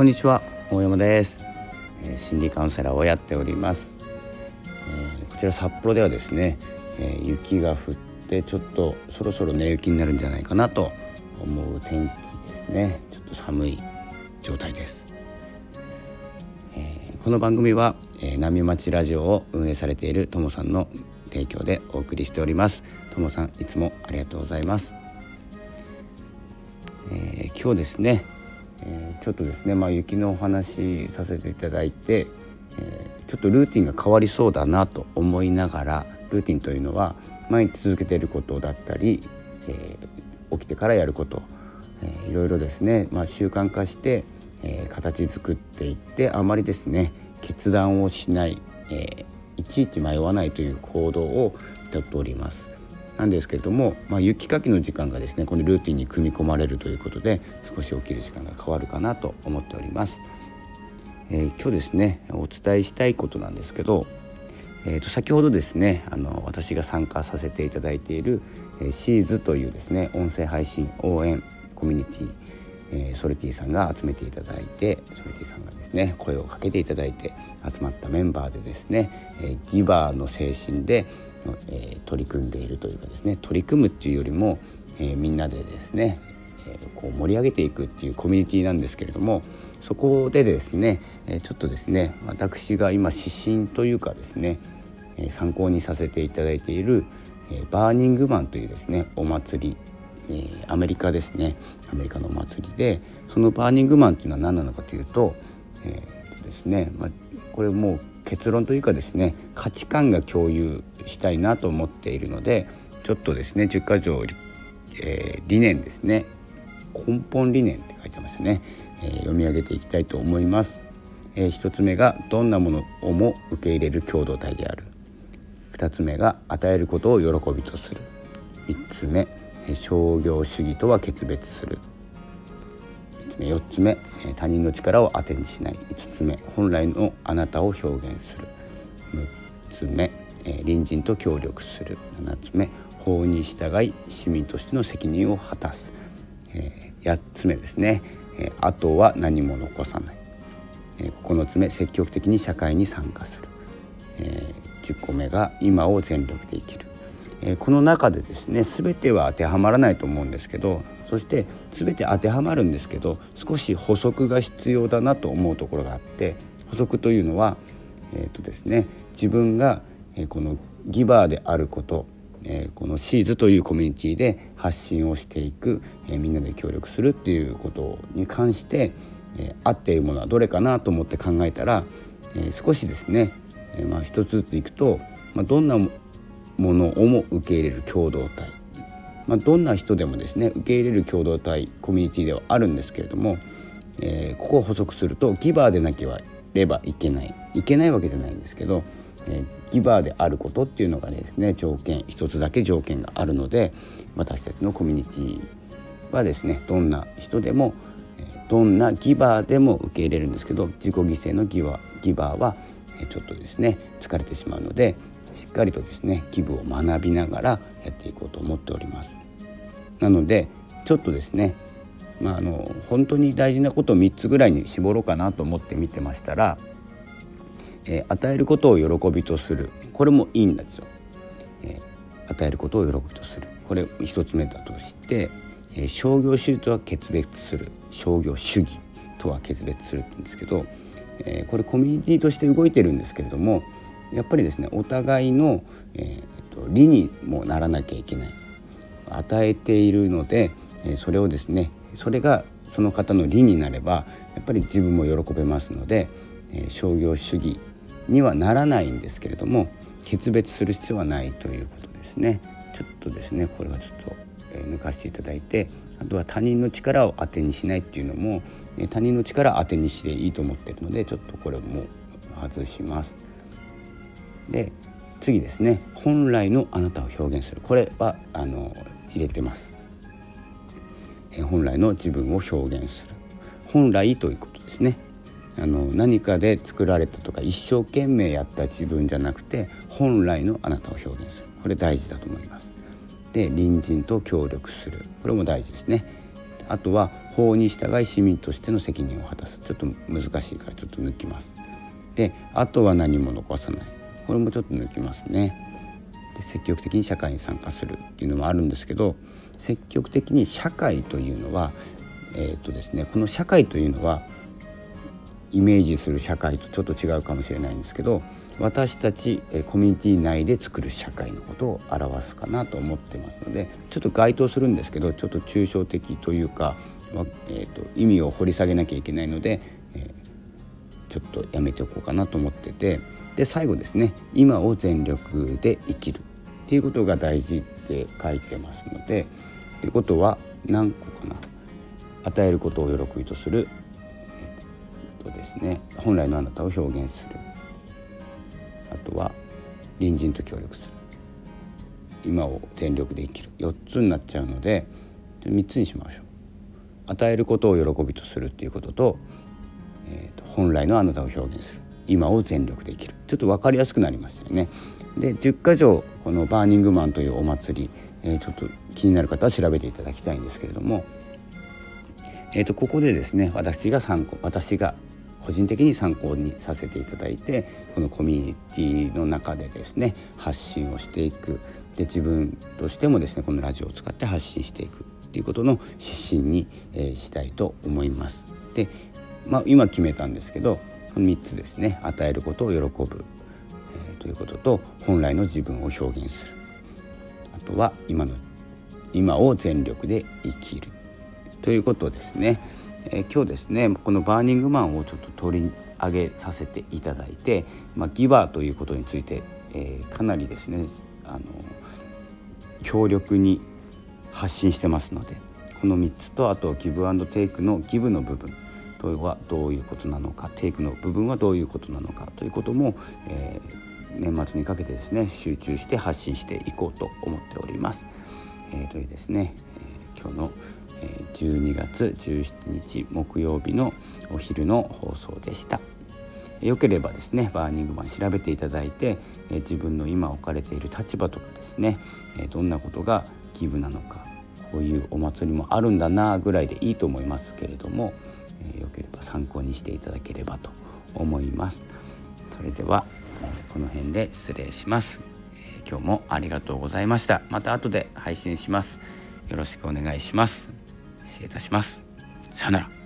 こんにちは大山です、えー、心理カウンセラーをやっております、えー、こちら札幌ではですね、えー、雪が降ってちょっとそろそろ寝雪になるんじゃないかなと思う天気ですね。ちょっと寒い状態です、えこの番組は、え波町ラジオを運営されているともさんの提供でお送りしております。ともさんいつもありがとうございます、え今日ですねえー、ちょっとですね、まあ、雪のお話させていただいて、えー、ちょっとルーティンが変わりそうだなと思いながらルーティンというのは毎日続けていることだったり、えー、起きてからやること、えー、いろいろですね、まあ、習慣化して、えー、形作っていってあまりですね決断をしない、えー、いちいち迷わないという行動をとっております。なんですけれども、まあ、雪かきの時間がですねこのルーティンに組み込まれるということで少し起きる時間が変わるかなと思っております。えー、今日ですねお伝えしたいことなんですけど、えー、と先ほどですねあの私が参加させていただいている、えー、シーズというですね音声配信応援コミュニティ、えー、ソルティさんが集めていただいてソルティさんがですね声をかけていただいて集まったメンバーでですね、えー、ギバーの精神でえー、取り組んでいるというかですね取り組むっていうよりも、えー、みんなでですね、えー、こう盛り上げていくっていうコミュニティなんですけれどもそこでですね、えちょっとですね私が今指針というかですね、え参考にさせていただいている、えバーニングマンというですねお祭りえアメリカですねアメリカのお祭りでそのバーニングマンっていうのは何なのかというと,、えー、ですね、まあ、これもう結論というかですね価値観が共有したいなと思っているのでちょっとですね10か条、えー、理念ですね根本理念って書いてますね、えー、読み上げていきたいと思います、えー、1つ目がどんなものをも受け入れる共同体である。2つ目が与えることを喜びとする。3つ目商業主義とは決別する。4つ目他人の力を当てにしない5つ目本来のあなたを表現する。6つ目隣人と協力する。7つ目法に従い市民としての責任を果たす。8つ目ですね。あとは何も残さない。9つ目積極的に社会に参加する。10個目が今を全力で生きる。この中でですね全ては当てはまらないと思うんですけどそして全て当てはまるんですけど少し補足が必要だなと思うところがあって補足というのは、えーとですね、自分が、えこのギバーであること、え、このシーズというコミュニティで発信をしていく、え、みんなで協力するっていうことに関して、え、合っているものはどれかなと思って考えたら、え少しですね、えまあ、一つずついくと、まあ、どんなものをも受け入れる共同体、まあ、どんな人でもですね受け入れる共同体コミュニティではあるんですけれども、えー、ここを補足するとギバーでなければいけないいけないわけじゃないんですけど、えー、ギバーであることっていうのがですね条件一つだけ条件があるので私たちのコミュニティはですねどんな人でもどんなギバーでも受け入れるんですけど自己犠牲のギバーギバーはちょっとですね疲れてしまうのでしっかりとですね気分を学びながらやっていこうと思っております。なのでちょっとですねまあ、あの本当に大事なことを3つぐらいに絞ろうかなと思って見てましたら、えー、与えることを喜びとする。これもいいんですよ、えー、与えることを喜びとする。これ1つ目だとして、えー、商業主義とは決別する。商業主義とは決別するんですけど、えこれコミュニティとして動いてるんですけれどもやっぱりですねお互いの、えーと、理にもならなきゃいけない。与えているので、え、それをですねそれがその方の理になればやっぱり自分も喜べますので、え、商業主義にはならないんですけれども決別する必要はないということですね。ちょっとですねこれはちょっと、え、抜かしていただいてあとは他人の力を当てにしないっていうのも、え、他人の力を当てにしていいと思ってるのでちょっとこれも外します。で次ですね本来のあなたを表現するこれはあの入れてます。え本来の自分を表現する。本来ということですね。あの何かで作られたとか一生懸命やった自分じゃなくて本来のあなたを表現する。これ大事だと思います。で隣人と協力する。これも大事ですね。あとは法に従い市民としての責任を果たす。ちょっと難しいからちょっと抜きます。であとは何も残さない。これもちょっと抜きますね。で積極的に社会に参加するっていうのもあるんですけど積極的に社会というのはえー、とですねこの社会というのはイメージする社会とちょっと違うかもしれないんですけど私たちコミュニティ内で作る社会のことを表すかなと思ってますのでちょっと該当するんですけどちょっと抽象的というか、えーと、意味を掘り下げなきゃいけないので、えー、ちょっとやめておこうかなと思っててで最後ですね今を全力で生きる。っていうことが大事って書いてますのでってことは何個かな与えることを喜びとする、えー、とですね本来のあなたを表現する。あとは隣人と協力する。今を全力で生きる。4つになっちゃうので3つにしましょう。与えることを喜びとするっていうことと,、えーと、本来のあなたを表現する。今を全力で生きる。ちょっと分かりやすくなりましたよね。で10か条このバーニングマンというお祭り、えー、ちょっと気になる方は調べていただきたいんですけれども、えー、とここでですね私が参考私が個人的に参考にさせていただいてこのコミュニティの中でですね発信をしていくで自分としてもですねこのラジオを使って発信していくっていうことの指針に、えー、したいと思います。で、まあ、今決めたんですけど3つですね与えることを喜ぶ、ということと本来の自分を表現するあとは今の今を全力で生きるということですね。えー、今日ですねこのバーニングマンをちょっと取り上げさせていただいて、まあ、ギバーということについて、えー、かなりですねあの強力に発信してますのでこの3つとあとギブアンドテイクのギブの部分とはどういうことなのかテイクの部分はどういうことなのかということも、えー、年末にかけてですね集中して発信していこうと思っております。えー、というですね、えー、今日の12月17日木曜日のお昼の放送でしたよければですねバーニングマン調べていただいて自分の今置かれている立場とかですねどんなことが義務なのかこういうお祭りもあるんだなぐらいでいいと思いますけれどもよければ参考にしていただければと思いますそれではこの辺で失礼します。今日もありがとうございました。また後で配信します。よろしくお願いします。失礼いたします。さよなら。